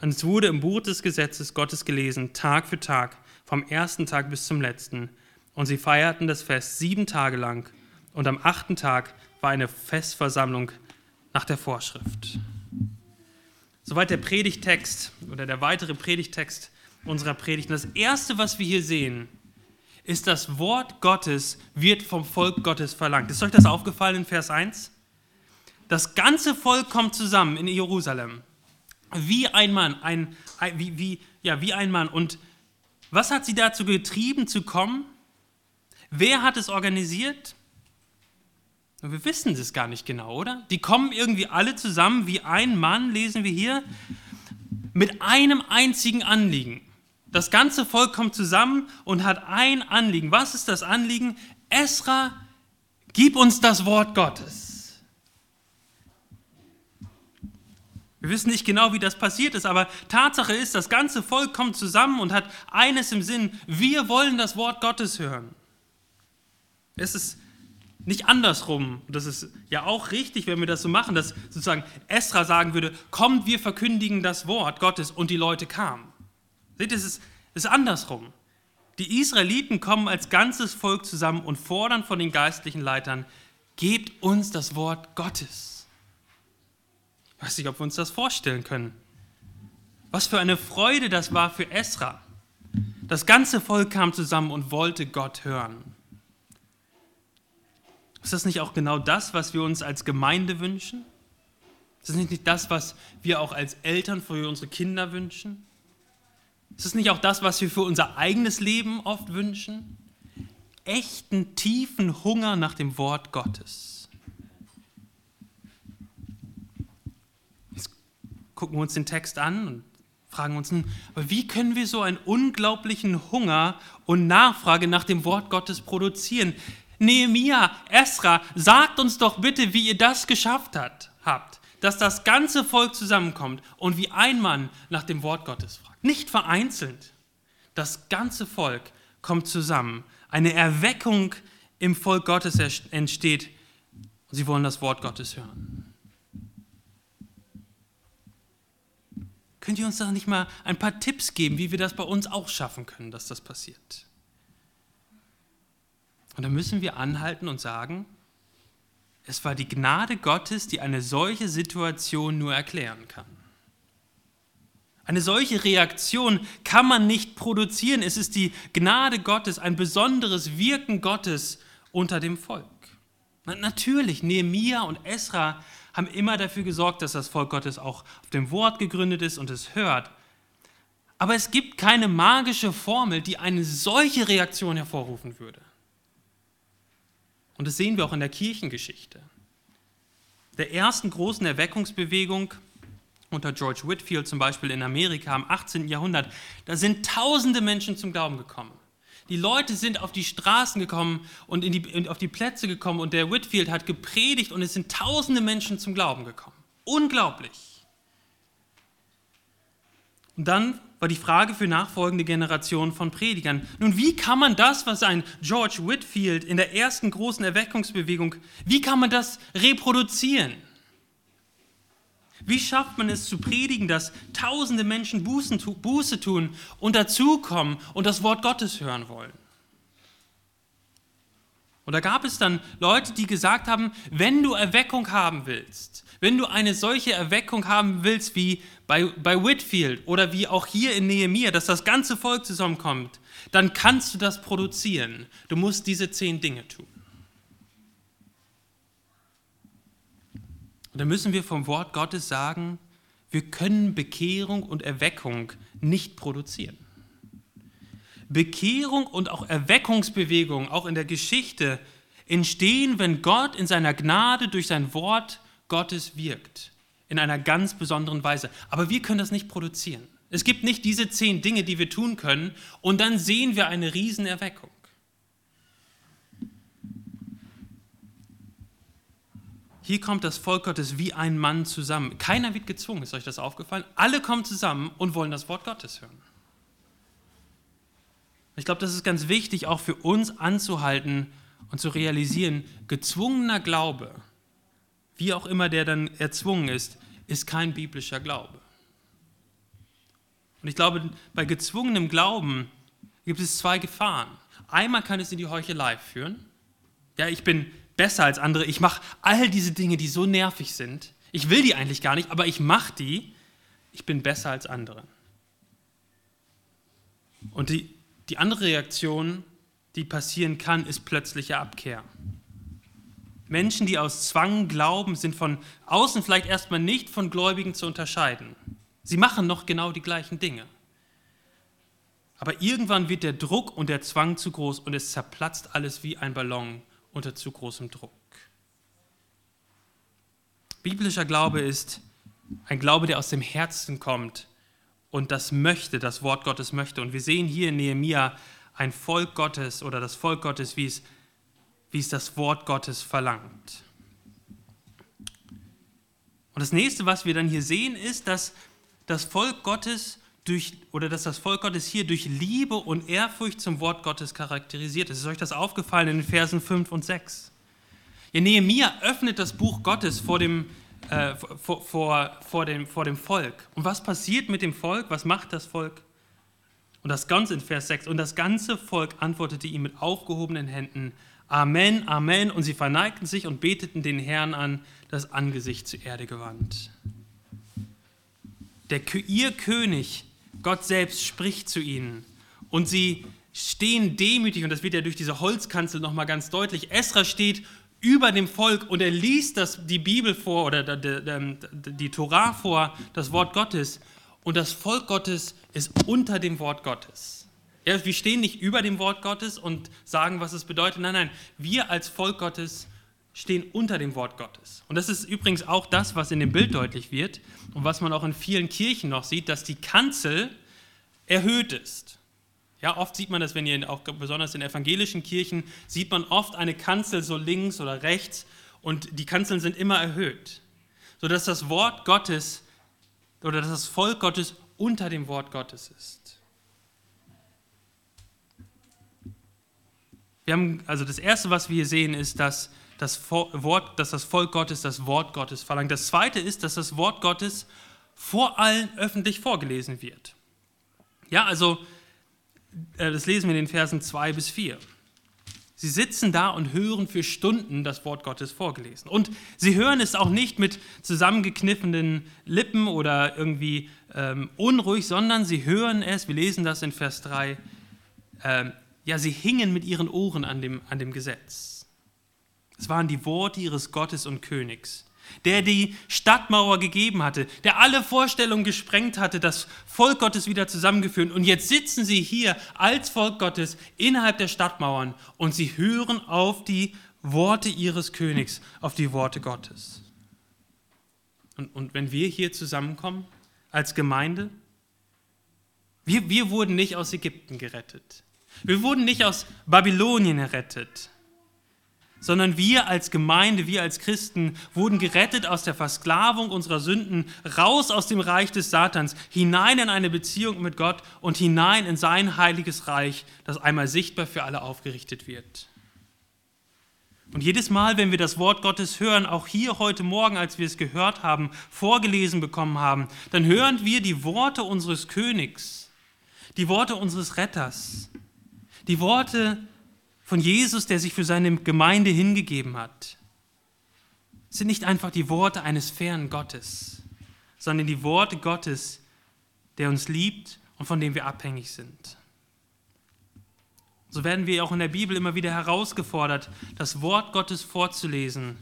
Und es wurde im Buch des Gesetzes Gottes gelesen, Tag für Tag, vom ersten Tag bis zum letzten, und sie feierten das Fest sieben Tage lang. Und am achten Tag war eine Festversammlung nach der Vorschrift. Soweit der Predigtext oder der weitere Predigtext unserer Predigt. Und das Erste, was wir hier sehen, ist, das Wort Gottes wird vom Volk Gottes verlangt. Ist euch das aufgefallen in Vers 1? Das ganze Volk kommt zusammen in Jerusalem. Wie ein Mann, ein, wie, wie, ja, wie ein Mann. Und was hat sie dazu getrieben zu kommen? Wer hat es organisiert? Wir wissen es gar nicht genau, oder? Die kommen irgendwie alle zusammen wie ein Mann, lesen wir hier, mit einem einzigen Anliegen. Das ganze Volk kommt zusammen und hat ein Anliegen. Was ist das Anliegen? Esra, gib uns das Wort Gottes. Wir wissen nicht genau, wie das passiert ist, aber Tatsache ist, das ganze Volk kommt zusammen und hat eines im Sinn, wir wollen das Wort Gottes hören. Es ist nicht andersrum. Das ist ja auch richtig, wenn wir das so machen, dass sozusagen Esra sagen würde, kommt, wir verkündigen das Wort Gottes und die Leute kamen. Seht, es ist, es ist andersrum. Die Israeliten kommen als ganzes Volk zusammen und fordern von den geistlichen Leitern, gebt uns das Wort Gottes. Ich weiß nicht, ob wir uns das vorstellen können. Was für eine Freude das war für Esra. Das ganze Volk kam zusammen und wollte Gott hören. Ist das nicht auch genau das, was wir uns als Gemeinde wünschen? Ist das nicht das, was wir auch als Eltern für unsere Kinder wünschen? Ist das nicht auch das, was wir für unser eigenes Leben oft wünschen? Echten, tiefen Hunger nach dem Wort Gottes. Jetzt gucken wir uns den Text an und fragen uns, aber wie können wir so einen unglaublichen Hunger und Nachfrage nach dem Wort Gottes produzieren? Nehemia, Esra, sagt uns doch bitte, wie ihr das geschafft hat, habt, dass das ganze Volk zusammenkommt und wie ein Mann nach dem Wort Gottes fragt. Nicht vereinzelt. Das ganze Volk kommt zusammen. Eine Erweckung im Volk Gottes entsteht sie wollen das Wort Gottes hören. Könnt ihr uns da nicht mal ein paar Tipps geben, wie wir das bei uns auch schaffen können, dass das passiert? Und da müssen wir anhalten und sagen, es war die Gnade Gottes, die eine solche Situation nur erklären kann. Eine solche Reaktion kann man nicht produzieren. Es ist die Gnade Gottes, ein besonderes Wirken Gottes unter dem Volk. Natürlich, Nehemia und Esra haben immer dafür gesorgt, dass das Volk Gottes auch auf dem Wort gegründet ist und es hört. Aber es gibt keine magische Formel, die eine solche Reaktion hervorrufen würde. Und das sehen wir auch in der Kirchengeschichte. Der ersten großen Erweckungsbewegung unter George Whitfield zum Beispiel in Amerika im 18. Jahrhundert, da sind tausende Menschen zum Glauben gekommen. Die Leute sind auf die Straßen gekommen und in die, auf die Plätze gekommen und der Whitfield hat gepredigt und es sind tausende Menschen zum Glauben gekommen. Unglaublich. Und dann war die Frage für nachfolgende Generationen von Predigern. Nun, wie kann man das, was ein George Whitfield in der ersten großen Erweckungsbewegung, wie kann man das reproduzieren? Wie schafft man es zu predigen, dass tausende Menschen Buße tun und dazukommen und das Wort Gottes hören wollen? Und da gab es dann Leute, die gesagt haben, wenn du Erweckung haben willst, wenn du eine solche Erweckung haben willst wie bei, bei Whitfield oder wie auch hier in Nehemiah, dass das ganze Volk zusammenkommt, dann kannst du das produzieren. Du musst diese zehn Dinge tun. Und dann müssen wir vom Wort Gottes sagen, wir können Bekehrung und Erweckung nicht produzieren. Bekehrung und auch Erweckungsbewegung, auch in der Geschichte, entstehen, wenn Gott in seiner Gnade durch sein Wort Gottes wirkt. In einer ganz besonderen Weise. Aber wir können das nicht produzieren. Es gibt nicht diese zehn Dinge, die wir tun können, und dann sehen wir eine Riesenerweckung. Hier kommt das Volk Gottes wie ein Mann zusammen. Keiner wird gezwungen, ist euch das aufgefallen? Alle kommen zusammen und wollen das Wort Gottes hören. Ich glaube, das ist ganz wichtig, auch für uns anzuhalten und zu realisieren, gezwungener Glaube, wie auch immer der dann erzwungen ist, ist kein biblischer Glaube. Und ich glaube, bei gezwungenem Glauben gibt es zwei Gefahren. Einmal kann es in die Heuchelei führen. Ja, ich bin besser als andere. Ich mache all diese Dinge, die so nervig sind. Ich will die eigentlich gar nicht, aber ich mache die. Ich bin besser als andere. Und die, die andere Reaktion, die passieren kann, ist plötzliche Abkehr. Menschen, die aus Zwang glauben, sind von außen vielleicht erstmal nicht von Gläubigen zu unterscheiden. Sie machen noch genau die gleichen Dinge. Aber irgendwann wird der Druck und der Zwang zu groß und es zerplatzt alles wie ein Ballon unter zu großem Druck. Biblischer Glaube ist ein Glaube, der aus dem Herzen kommt und das möchte, das Wort Gottes möchte. Und wir sehen hier in Nehemia ein Volk Gottes oder das Volk Gottes, wie es, wie es das Wort Gottes verlangt. Und das nächste, was wir dann hier sehen, ist, dass das Volk Gottes durch, oder dass das Volk Gottes hier durch Liebe und Ehrfurcht zum Wort Gottes charakterisiert ist. Ist euch das aufgefallen in den Versen 5 und 6? Ja, Nehemiah öffnet das Buch Gottes vor dem, äh, vor, vor, vor, dem, vor dem Volk. Und was passiert mit dem Volk? Was macht das Volk? Und das Ganze in Vers 6. Und das ganze Volk antwortete ihm mit aufgehobenen Händen, Amen, Amen. Und sie verneigten sich und beteten den Herrn an, das Angesicht zur Erde gewandt. Der, ihr König, Gott selbst, spricht zu ihnen. Und sie stehen demütig, und das wird ja durch diese Holzkanzel nochmal ganz deutlich. Esra steht über dem Volk und er liest das, die Bibel vor oder die, die, die Torah vor, das Wort Gottes. Und das Volk Gottes ist unter dem Wort Gottes. Ja, wir stehen nicht über dem Wort Gottes und sagen, was es bedeutet. Nein, nein, wir als Volk Gottes stehen unter dem Wort Gottes. Und das ist übrigens auch das, was in dem Bild deutlich wird und was man auch in vielen Kirchen noch sieht, dass die Kanzel erhöht ist. Ja, oft sieht man das, wenn ihr auch besonders in evangelischen Kirchen, sieht man oft eine Kanzel so links oder rechts und die Kanzeln sind immer erhöht, sodass das Wort Gottes oder dass das Volk Gottes unter dem Wort Gottes ist. Wir haben, also das Erste, was wir hier sehen, ist, dass das, Wort, dass das Volk Gottes das Wort Gottes verlangt. Das Zweite ist, dass das Wort Gottes vor allen öffentlich vorgelesen wird. Ja, also das lesen wir in den Versen 2 bis 4. Sie sitzen da und hören für Stunden das Wort Gottes vorgelesen. Und sie hören es auch nicht mit zusammengekniffenen Lippen oder irgendwie ähm, unruhig, sondern sie hören es, wir lesen das in Vers 3, ähm, ja, sie hingen mit ihren Ohren an dem, an dem Gesetz. Es waren die Worte ihres Gottes und Königs der die Stadtmauer gegeben hatte, der alle Vorstellungen gesprengt hatte, das Volk Gottes wieder zusammengeführt. Und jetzt sitzen sie hier als Volk Gottes innerhalb der Stadtmauern und sie hören auf die Worte ihres Königs, auf die Worte Gottes. Und, und wenn wir hier zusammenkommen als Gemeinde, wir, wir wurden nicht aus Ägypten gerettet. Wir wurden nicht aus Babylonien errettet sondern wir als Gemeinde, wir als Christen wurden gerettet aus der Versklavung unserer Sünden, raus aus dem Reich des Satans, hinein in eine Beziehung mit Gott und hinein in sein heiliges Reich, das einmal sichtbar für alle aufgerichtet wird. Und jedes Mal, wenn wir das Wort Gottes hören, auch hier heute Morgen, als wir es gehört haben, vorgelesen bekommen haben, dann hören wir die Worte unseres Königs, die Worte unseres Retters, die Worte von Jesus, der sich für seine Gemeinde hingegeben hat, sind nicht einfach die Worte eines fernen Gottes, sondern die Worte Gottes, der uns liebt und von dem wir abhängig sind. So werden wir auch in der Bibel immer wieder herausgefordert, das Wort Gottes vorzulesen.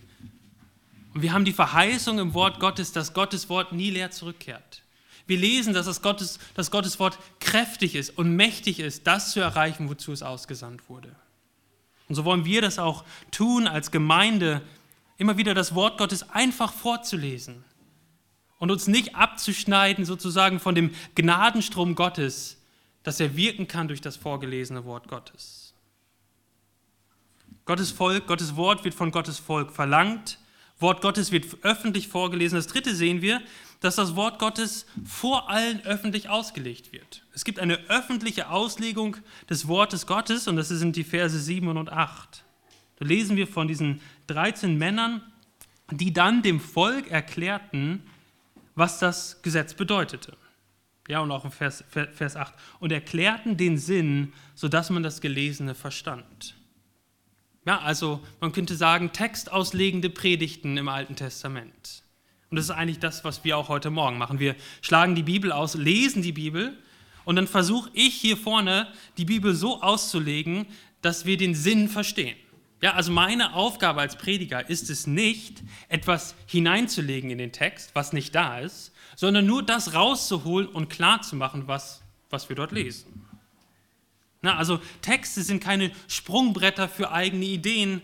Und wir haben die Verheißung im Wort Gottes, dass Gottes Wort nie leer zurückkehrt. Wir lesen, dass das Gottes, dass Gottes Wort kräftig ist und mächtig ist, das zu erreichen, wozu es ausgesandt wurde. Und so wollen wir das auch tun als Gemeinde, immer wieder das Wort Gottes einfach vorzulesen und uns nicht abzuschneiden sozusagen von dem Gnadenstrom Gottes, dass er wirken kann durch das vorgelesene Wort Gottes. Gottes Volk, Gottes Wort wird von Gottes Volk verlangt, Wort Gottes wird öffentlich vorgelesen. Das dritte sehen wir, dass das Wort Gottes vor allen öffentlich ausgelegt wird. Es gibt eine öffentliche Auslegung des Wortes Gottes und das sind die Verse 7 und 8. Da lesen wir von diesen 13 Männern, die dann dem Volk erklärten, was das Gesetz bedeutete. Ja, und auch im Vers, Vers 8. Und erklärten den Sinn, sodass man das Gelesene verstand. Ja, also man könnte sagen, textauslegende Predigten im Alten Testament. Und das ist eigentlich das, was wir auch heute Morgen machen. Wir schlagen die Bibel aus, lesen die Bibel und dann versuche ich hier vorne die Bibel so auszulegen, dass wir den Sinn verstehen. Ja, also meine Aufgabe als Prediger ist es nicht, etwas hineinzulegen in den Text, was nicht da ist, sondern nur das rauszuholen und klarzumachen, was, was wir dort lesen. Na, also Texte sind keine Sprungbretter für eigene Ideen,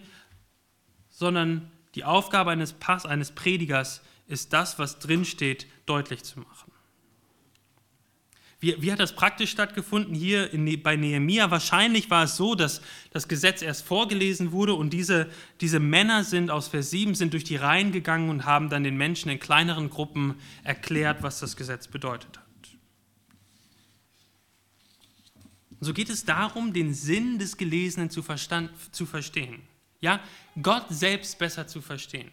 sondern die Aufgabe eines Pass, eines Predigers ist das, was drinsteht, deutlich zu machen. Wie, wie hat das praktisch stattgefunden hier in, ne-, bei Nehemia? Wahrscheinlich war es so, dass das Gesetz erst vorgelesen wurde und diese, diese Männer sind aus Vers 7 sind durch die Reihen gegangen und haben dann den Menschen in kleineren Gruppen erklärt, was das Gesetz bedeutet hat. Und so geht es darum, den Sinn des Gelesenen zu, verstand, zu verstehen. Ja, Gott selbst besser zu verstehen.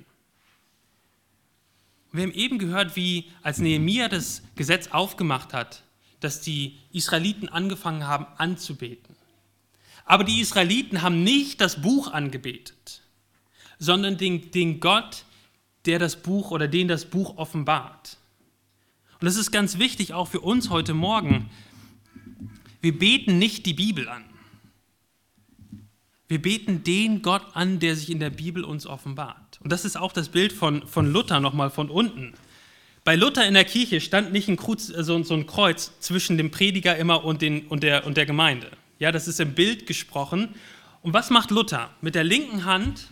Wir haben eben gehört, wie als Nehemia das Gesetz aufgemacht hat, dass die Israeliten angefangen haben anzubeten. Aber die Israeliten haben nicht das Buch angebetet, sondern den, den Gott, der das Buch oder den das Buch offenbart. Und das ist ganz wichtig auch für uns heute Morgen. Wir beten nicht die Bibel an. Wir beten den Gott an, der sich in der Bibel uns offenbart. Und das ist auch das Bild von, von Luther nochmal von unten. Bei Luther in der Kirche stand nicht ein Kreuz, also so ein Kreuz zwischen dem Prediger immer und, den, und, der, und der Gemeinde. Ja, das ist im Bild gesprochen. Und was macht Luther? Mit der linken Hand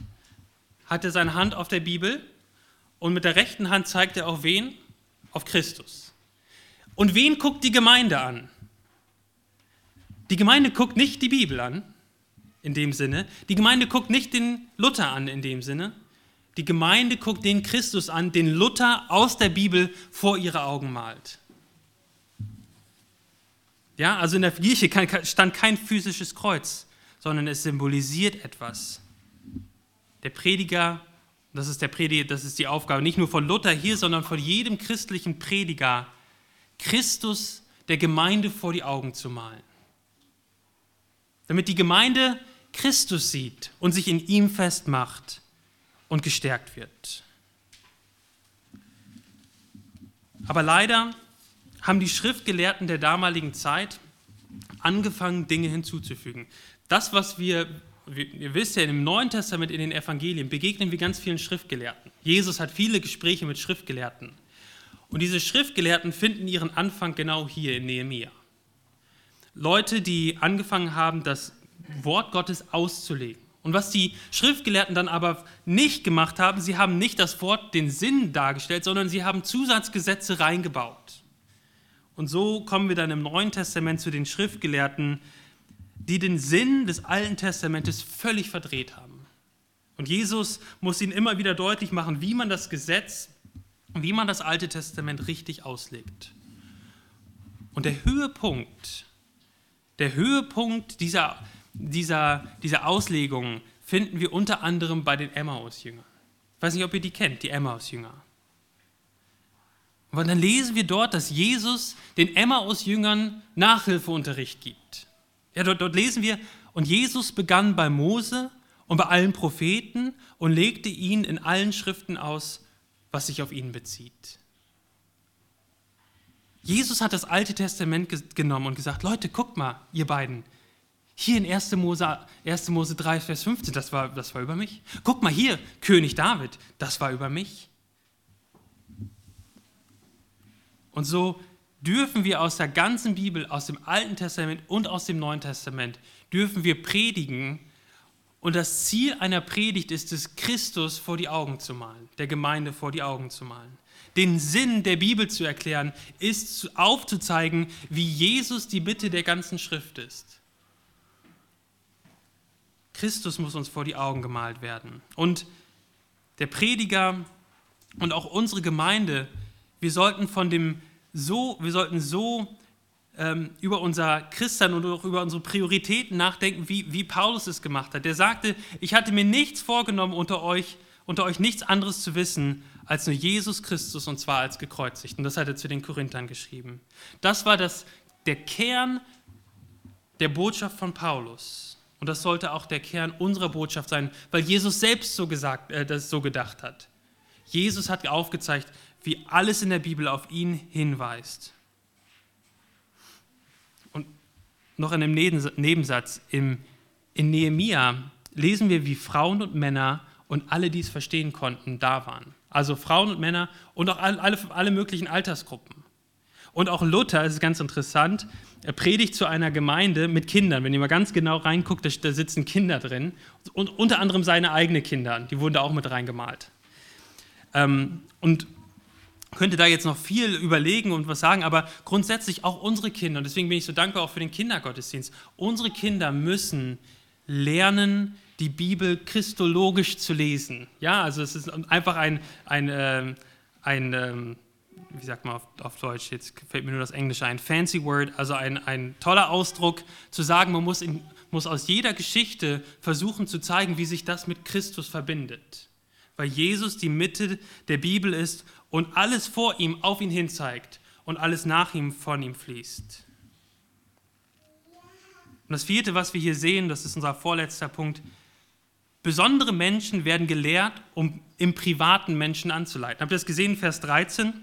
hat er seine Hand auf der Bibel und mit der rechten Hand zeigt er auf wen? Auf Christus. Und wen guckt die Gemeinde an? Die Gemeinde guckt nicht die Bibel an, in dem Sinne. Die Gemeinde guckt nicht den Luther an, in dem Sinne. Die Gemeinde guckt den Christus an, den Luther aus der Bibel vor ihre Augen malt. Ja, also in der Kirche stand kein physisches Kreuz, sondern es symbolisiert etwas. Der Prediger, das ist, der Prediger, das ist die Aufgabe nicht nur von Luther hier, sondern von jedem christlichen Prediger, Christus der Gemeinde vor die Augen zu malen. Damit die Gemeinde Christus sieht und sich in ihm festmacht und gestärkt wird. Aber leider haben die Schriftgelehrten der damaligen Zeit angefangen, Dinge hinzuzufügen. Das, was wir, ihr wisst ja, im Neuen Testament, in den Evangelien, begegnen wir ganz vielen Schriftgelehrten. Jesus hat viele Gespräche mit Schriftgelehrten. Und diese Schriftgelehrten finden ihren Anfang genau hier in Nehemia. Leute, die angefangen haben, das Wort Gottes auszulegen. Und was die Schriftgelehrten dann aber nicht gemacht haben, sie haben nicht das Wort, den Sinn dargestellt, sondern sie haben Zusatzgesetze reingebaut. Und so kommen wir dann im Neuen Testament zu den Schriftgelehrten, die den Sinn des Alten Testamentes völlig verdreht haben. Und Jesus muss ihnen immer wieder deutlich machen, wie man das Gesetz, wie man das Alte Testament richtig auslegt. Und der Höhepunkt, der Höhepunkt dieser dieser, dieser Auslegung finden wir unter anderem bei den Emmaus-Jüngern. Ich weiß nicht, ob ihr die kennt, die Emmaus-Jünger. Und dann lesen wir dort, dass Jesus den Emmaus-Jüngern Nachhilfeunterricht gibt. Ja, dort, dort lesen wir, und Jesus begann bei Mose und bei allen Propheten und legte ihnen in allen Schriften aus, was sich auf ihn bezieht. Jesus hat das Alte Testament genommen und gesagt, Leute, guckt mal, ihr beiden, hier in 1. Mose, 1. Mose 3, Vers 15, das war, das war über mich. Guck mal hier, König David, das war über mich. Und so dürfen wir aus der ganzen Bibel, aus dem Alten Testament und aus dem Neuen Testament, dürfen wir predigen. Und das Ziel einer Predigt ist es, Christus vor die Augen zu malen, der Gemeinde vor die Augen zu malen. Den Sinn der Bibel zu erklären, ist aufzuzeigen, wie Jesus die Mitte der ganzen Schrift ist. Christus muss uns vor die Augen gemalt werden. Und der Prediger und auch unsere Gemeinde, wir sollten von dem so, wir sollten so ähm, über unser Christsein und auch über unsere Prioritäten nachdenken, wie, wie Paulus es gemacht hat. Der sagte, ich hatte mir nichts vorgenommen, unter euch, unter euch nichts anderes zu wissen, als nur Jesus Christus und zwar als gekreuzigt. Und das hat er zu den Korinthern geschrieben. Das war das, der Kern der Botschaft von Paulus. Und das sollte auch der Kern unserer Botschaft sein, weil Jesus selbst so, gesagt, äh, das so gedacht hat. Jesus hat aufgezeigt, wie alles in der Bibel auf ihn hinweist. Und noch in einem Nebensatz, im, in Nehemia lesen wir, wie Frauen und Männer und alle, die es verstehen konnten, da waren. Also Frauen und Männer und auch alle, alle möglichen Altersgruppen. Und auch Luther, es ist ganz interessant, er predigt zu einer Gemeinde mit Kindern. Wenn ihr mal ganz genau reinguckt, da, sitzen Kinder drin. Und unter anderem seine eigenen Kinder, die wurden da auch mit reingemalt. Ähm, und könnte da jetzt noch viel überlegen und was sagen, aber grundsätzlich auch unsere Kinder, und deswegen bin ich so dankbar auch für den Kindergottesdienst, unsere Kinder müssen lernen, die Bibel christologisch zu lesen. Ja, also es ist einfach ein, ein, äh, ein äh, wie sagt man auf, auf, Deutsch, jetzt fällt mir nur das Englische ein, fancy word, also ein, ein toller Ausdruck, zu sagen, man muss, in, muss aus jeder Geschichte versuchen zu zeigen, wie sich das mit Christus verbindet. Weil Jesus die Mitte der Bibel ist und alles vor ihm auf ihn hin zeigt. und alles nach ihm von ihm fließt. Und das vierte, was wir hier sehen, das ist unser vorletzter Punkt, besondere Menschen werden gelehrt, um im privaten Menschen anzuleiten. Habt ihr das gesehen, Vers 13?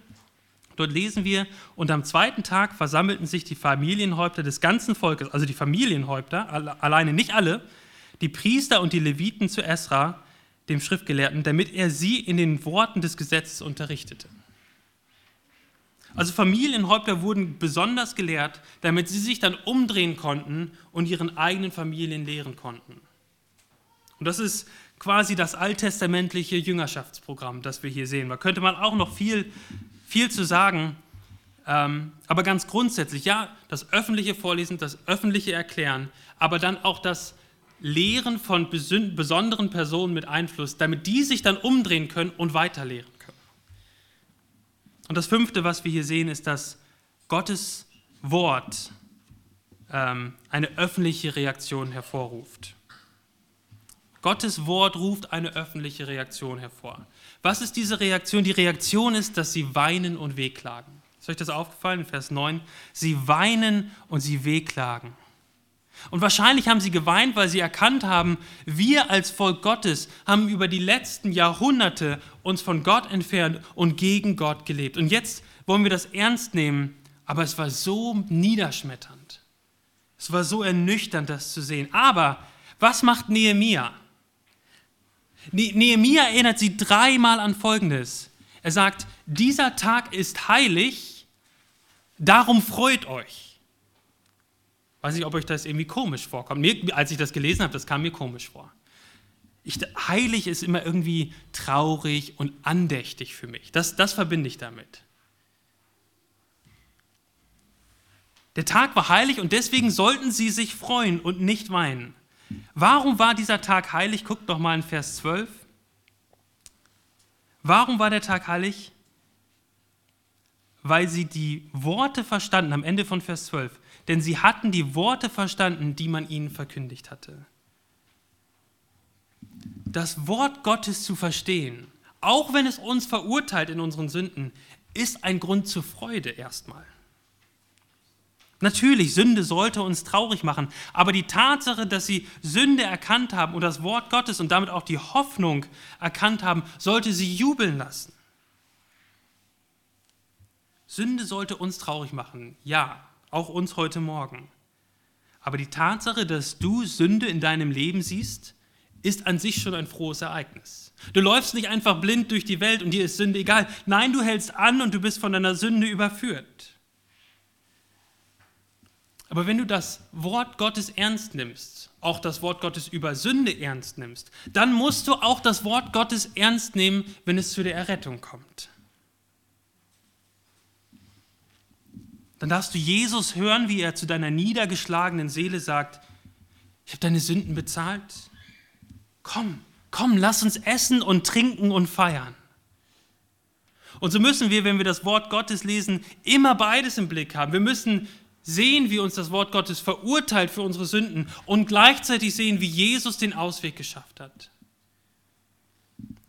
Dort lesen wir, und am zweiten Tag versammelten sich die Familienhäupter des ganzen Volkes, also die Familienhäupter, alleine nicht alle, die Priester und die Leviten zu Esra, dem Schriftgelehrten, damit er sie in den Worten des Gesetzes unterrichtete. Also Familienhäupter wurden besonders gelehrt, damit sie sich dann umdrehen konnten und ihren eigenen Familien lehren konnten. Und das ist quasi das alttestamentliche Jüngerschaftsprogramm, das wir hier sehen. Da könnte man auch noch viel, viel zu sagen, ähm, aber ganz grundsätzlich, ja, das öffentliche Vorlesen, das öffentliche Erklären, aber dann auch das Lehren von besonderen Personen mit Einfluss, damit die sich dann umdrehen können und weiterlehren können. Und das Fünfte, was wir hier sehen, ist, dass Gottes Wort ähm, eine öffentliche Reaktion hervorruft. Gottes Wort ruft eine öffentliche Reaktion hervor. Was ist diese Reaktion? Die Reaktion ist, dass sie weinen und wehklagen. Ist euch das aufgefallen in Vers 9? Sie weinen und sie wehklagen. Und wahrscheinlich haben sie geweint, weil sie erkannt haben, wir als Volk Gottes haben über die letzten Jahrhunderte uns von Gott entfernt und gegen Gott gelebt. Und jetzt wollen wir das ernst nehmen, aber es war so niederschmetternd. Es war so ernüchternd, das zu sehen. Aber was macht Nehemia? Ne-, Nehemia erinnert sie dreimal an Folgendes. Er sagt, dieser Tag ist heilig, darum freut euch. Weiß nicht, ob euch das irgendwie komisch vorkommt. Mir, als ich das gelesen habe, das kam mir komisch vor. Ich, heilig ist immer irgendwie traurig und andächtig für mich. Das, das verbinde ich damit. Der Tag war heilig und deswegen sollten sie sich freuen und nicht weinen. Warum war dieser Tag heilig? Guckt doch mal in Vers 12. Warum war der Tag heilig? Weil sie die Worte verstanden, am Ende von Vers 12. Denn sie hatten die Worte verstanden, die man ihnen verkündigt hatte. Das Wort Gottes zu verstehen, auch wenn es uns verurteilt in unseren Sünden, ist ein Grund zur Freude erstmal. Natürlich, Sünde sollte uns traurig machen, aber die Tatsache, dass sie Sünde erkannt haben und das Wort Gottes und damit auch die Hoffnung erkannt haben, sollte sie jubeln lassen. Sünde sollte uns traurig machen, ja, auch uns heute Morgen. Aber die Tatsache, dass du Sünde in deinem Leben siehst, ist an sich schon ein frohes Ereignis. Du läufst nicht einfach blind durch die Welt und dir ist Sünde egal. Nein, du hältst an und du bist von deiner Sünde überführt. Aber wenn du das Wort Gottes ernst nimmst, auch das Wort Gottes über Sünde ernst nimmst, dann musst du auch das Wort Gottes ernst nehmen, wenn es zu der Errettung kommt. Dann darfst du Jesus hören, wie er zu deiner niedergeschlagenen Seele sagt, ich habe deine Sünden bezahlt. Komm, komm, lass uns essen und trinken und feiern. Und so müssen wir, wenn wir das Wort Gottes lesen, immer beides im Blick haben. Wir müssen sehen, wie uns das Wort Gottes verurteilt für unsere Sünden und gleichzeitig sehen, wie Jesus den Ausweg geschafft hat.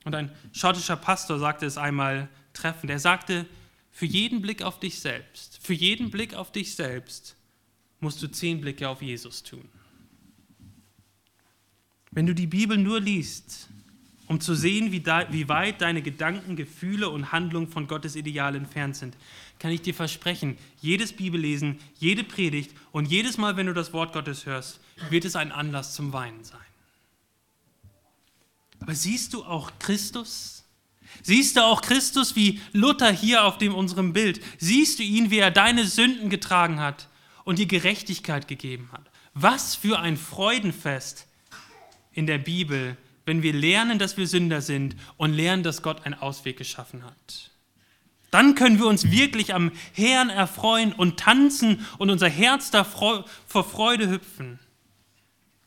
Und ein schottischer Pastor sagte es einmal treffend. Er sagte, für jeden Blick auf dich selbst, für jeden Blick auf dich selbst musst du zehn Blicke auf Jesus tun. Wenn du die Bibel nur liest, um zu sehen, wie, da, wie weit deine Gedanken, Gefühle und Handlungen von Gottes Ideal entfernt sind, kann ich dir versprechen, jedes Bibellesen, jede Predigt und jedes Mal, wenn du das Wort Gottes hörst, wird es ein Anlass zum Weinen sein. Aber siehst du auch Christus? Siehst du auch Christus wie Luther hier auf dem unserem Bild? Siehst du ihn, wie er deine Sünden getragen hat und dir Gerechtigkeit gegeben hat? Was für ein Freudenfest in der Bibel, wenn wir lernen, dass wir Sünder sind und lernen, dass Gott einen Ausweg geschaffen hat. Dann können wir uns wirklich am Herrn erfreuen und tanzen und unser Herz da vor Freude hüpfen.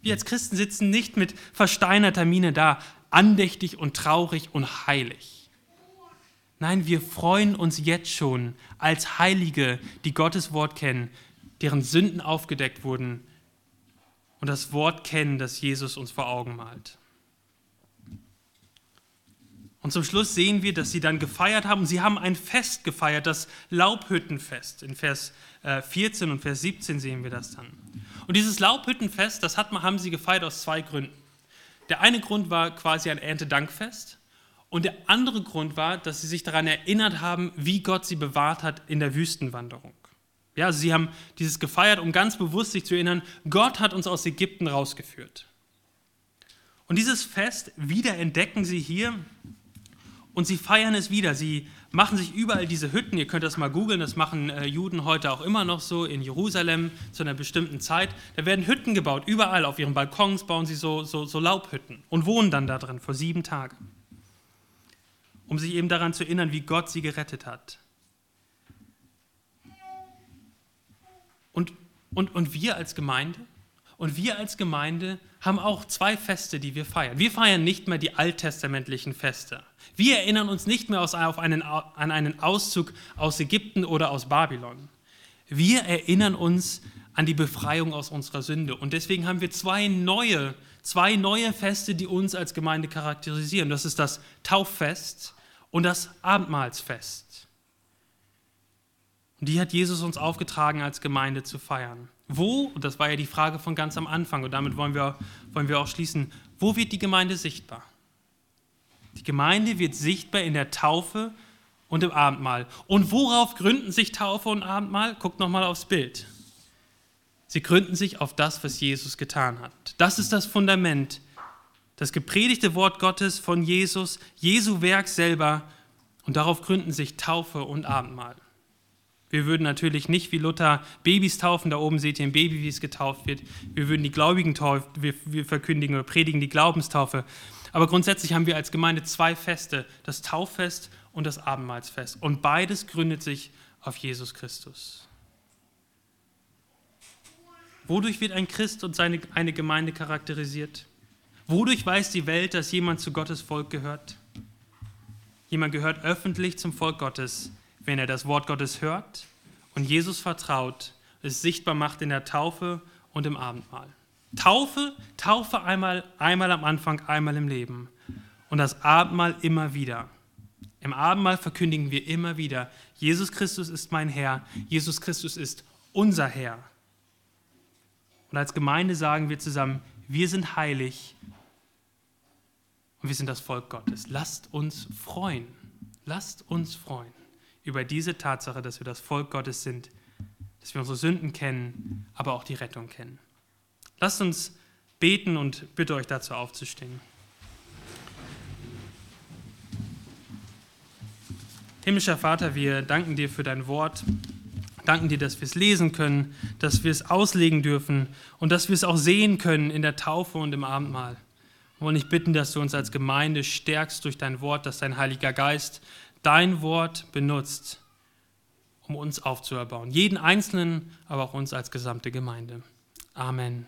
Wir als Christen sitzen nicht mit versteinerter Miene da, andächtig und traurig und heilig. Nein, wir freuen uns jetzt schon als Heilige, die Gottes Wort kennen, deren Sünden aufgedeckt wurden und das Wort kennen, das Jesus uns vor Augen malt. Und zum Schluss sehen wir, dass sie dann gefeiert haben. Sie haben ein Fest gefeiert, das Laubhüttenfest. In Vers 14 äh, und Vers 17 sehen wir das dann. Und dieses Laubhüttenfest, das hat, haben sie gefeiert aus zwei Gründen. Der eine Grund war quasi ein Erntedankfest. Und der andere Grund war, dass sie sich daran erinnert haben, wie Gott sie bewahrt hat in der Wüstenwanderung. Ja, also sie haben dieses gefeiert, um ganz bewusst sich zu erinnern, Gott hat uns aus Ägypten rausgeführt. Und dieses Fest wiederentdecken sie hier und sie feiern es wieder. Sie machen sich überall diese Hütten, ihr könnt das mal googeln, das machen äh, Juden heute auch immer noch so in Jerusalem zu einer bestimmten Zeit. Da werden Hütten gebaut, überall auf ihren Balkons bauen sie so, so, so Laubhütten und wohnen dann da drin vor sieben Tagen, um sich eben daran zu erinnern, wie Gott sie gerettet hat. Und, und, und wir als Gemeinde, und wir als Gemeinde haben auch zwei Feste, die wir feiern. Wir feiern nicht mehr die alttestamentlichen Feste. Wir erinnern uns nicht mehr einen, an einen Auszug aus Ägypten oder aus Babylon. Wir erinnern uns an die Befreiung aus unserer Sünde. Und deswegen haben wir zwei neue, zwei neue Feste, die uns als Gemeinde charakterisieren. Das ist das Tauffest und das Abendmahlsfest. Und die hat Jesus uns aufgetragen, als Gemeinde zu feiern. Wo, und das war ja die Frage von ganz am Anfang, und damit wollen wir, wollen wir auch schließen, wo wird die Gemeinde sichtbar? Die Gemeinde wird sichtbar in der Taufe und im Abendmahl. Und worauf gründen sich Taufe und Abendmahl? Guckt nochmal aufs Bild. Sie gründen sich auf das, was Jesus getan hat. Das ist das Fundament. Das gepredigte Wort Gottes von Jesus, Jesu Werk selber. Und darauf gründen sich Taufe und Abendmahl. Wir würden natürlich nicht wie Luther Babys taufen, da oben seht ihr ein Baby, wie es getauft wird. Wir würden die Gläubigen taufen, wir, wir verkündigen oder predigen die Glaubenstaufe. Aber grundsätzlich haben wir als Gemeinde zwei Feste, das Tauffest und das Abendmahlsfest. Und beides gründet sich auf Jesus Christus. Wodurch wird ein Christ und seine, eine Gemeinde charakterisiert? Wodurch weiß die Welt, dass jemand zu Gottes Volk gehört? Jemand gehört öffentlich zum Volk Gottes, wenn er das Wort Gottes hört und Jesus vertraut, es sichtbar macht in der Taufe und im Abendmahl. Taufe, Taufe einmal, einmal am Anfang, einmal im Leben. Und das Abendmahl immer wieder. Im Abendmahl verkündigen wir immer wieder, Jesus Christus ist mein Herr, Jesus Christus ist unser Herr. Und als Gemeinde sagen wir zusammen, wir sind heilig und wir sind das Volk Gottes. Lasst uns freuen. Lasst uns freuen über diese Tatsache, dass wir das Volk Gottes sind, dass wir unsere Sünden kennen, aber auch die Rettung kennen. Lasst uns beten und bitte euch dazu aufzustehen. Himmlischer Vater, wir danken dir für dein Wort, danken dir, dass wir es lesen können, dass wir es auslegen dürfen und dass wir es auch sehen können in der Taufe und im Abendmahl. Wir wollen dich bitten, dass du uns als Gemeinde stärkst durch dein Wort, dass dein Heiliger Geist dein Wort benutzt, um uns aufzuerbauen. Jeden Einzelnen, aber auch uns als gesamte Gemeinde. Amen.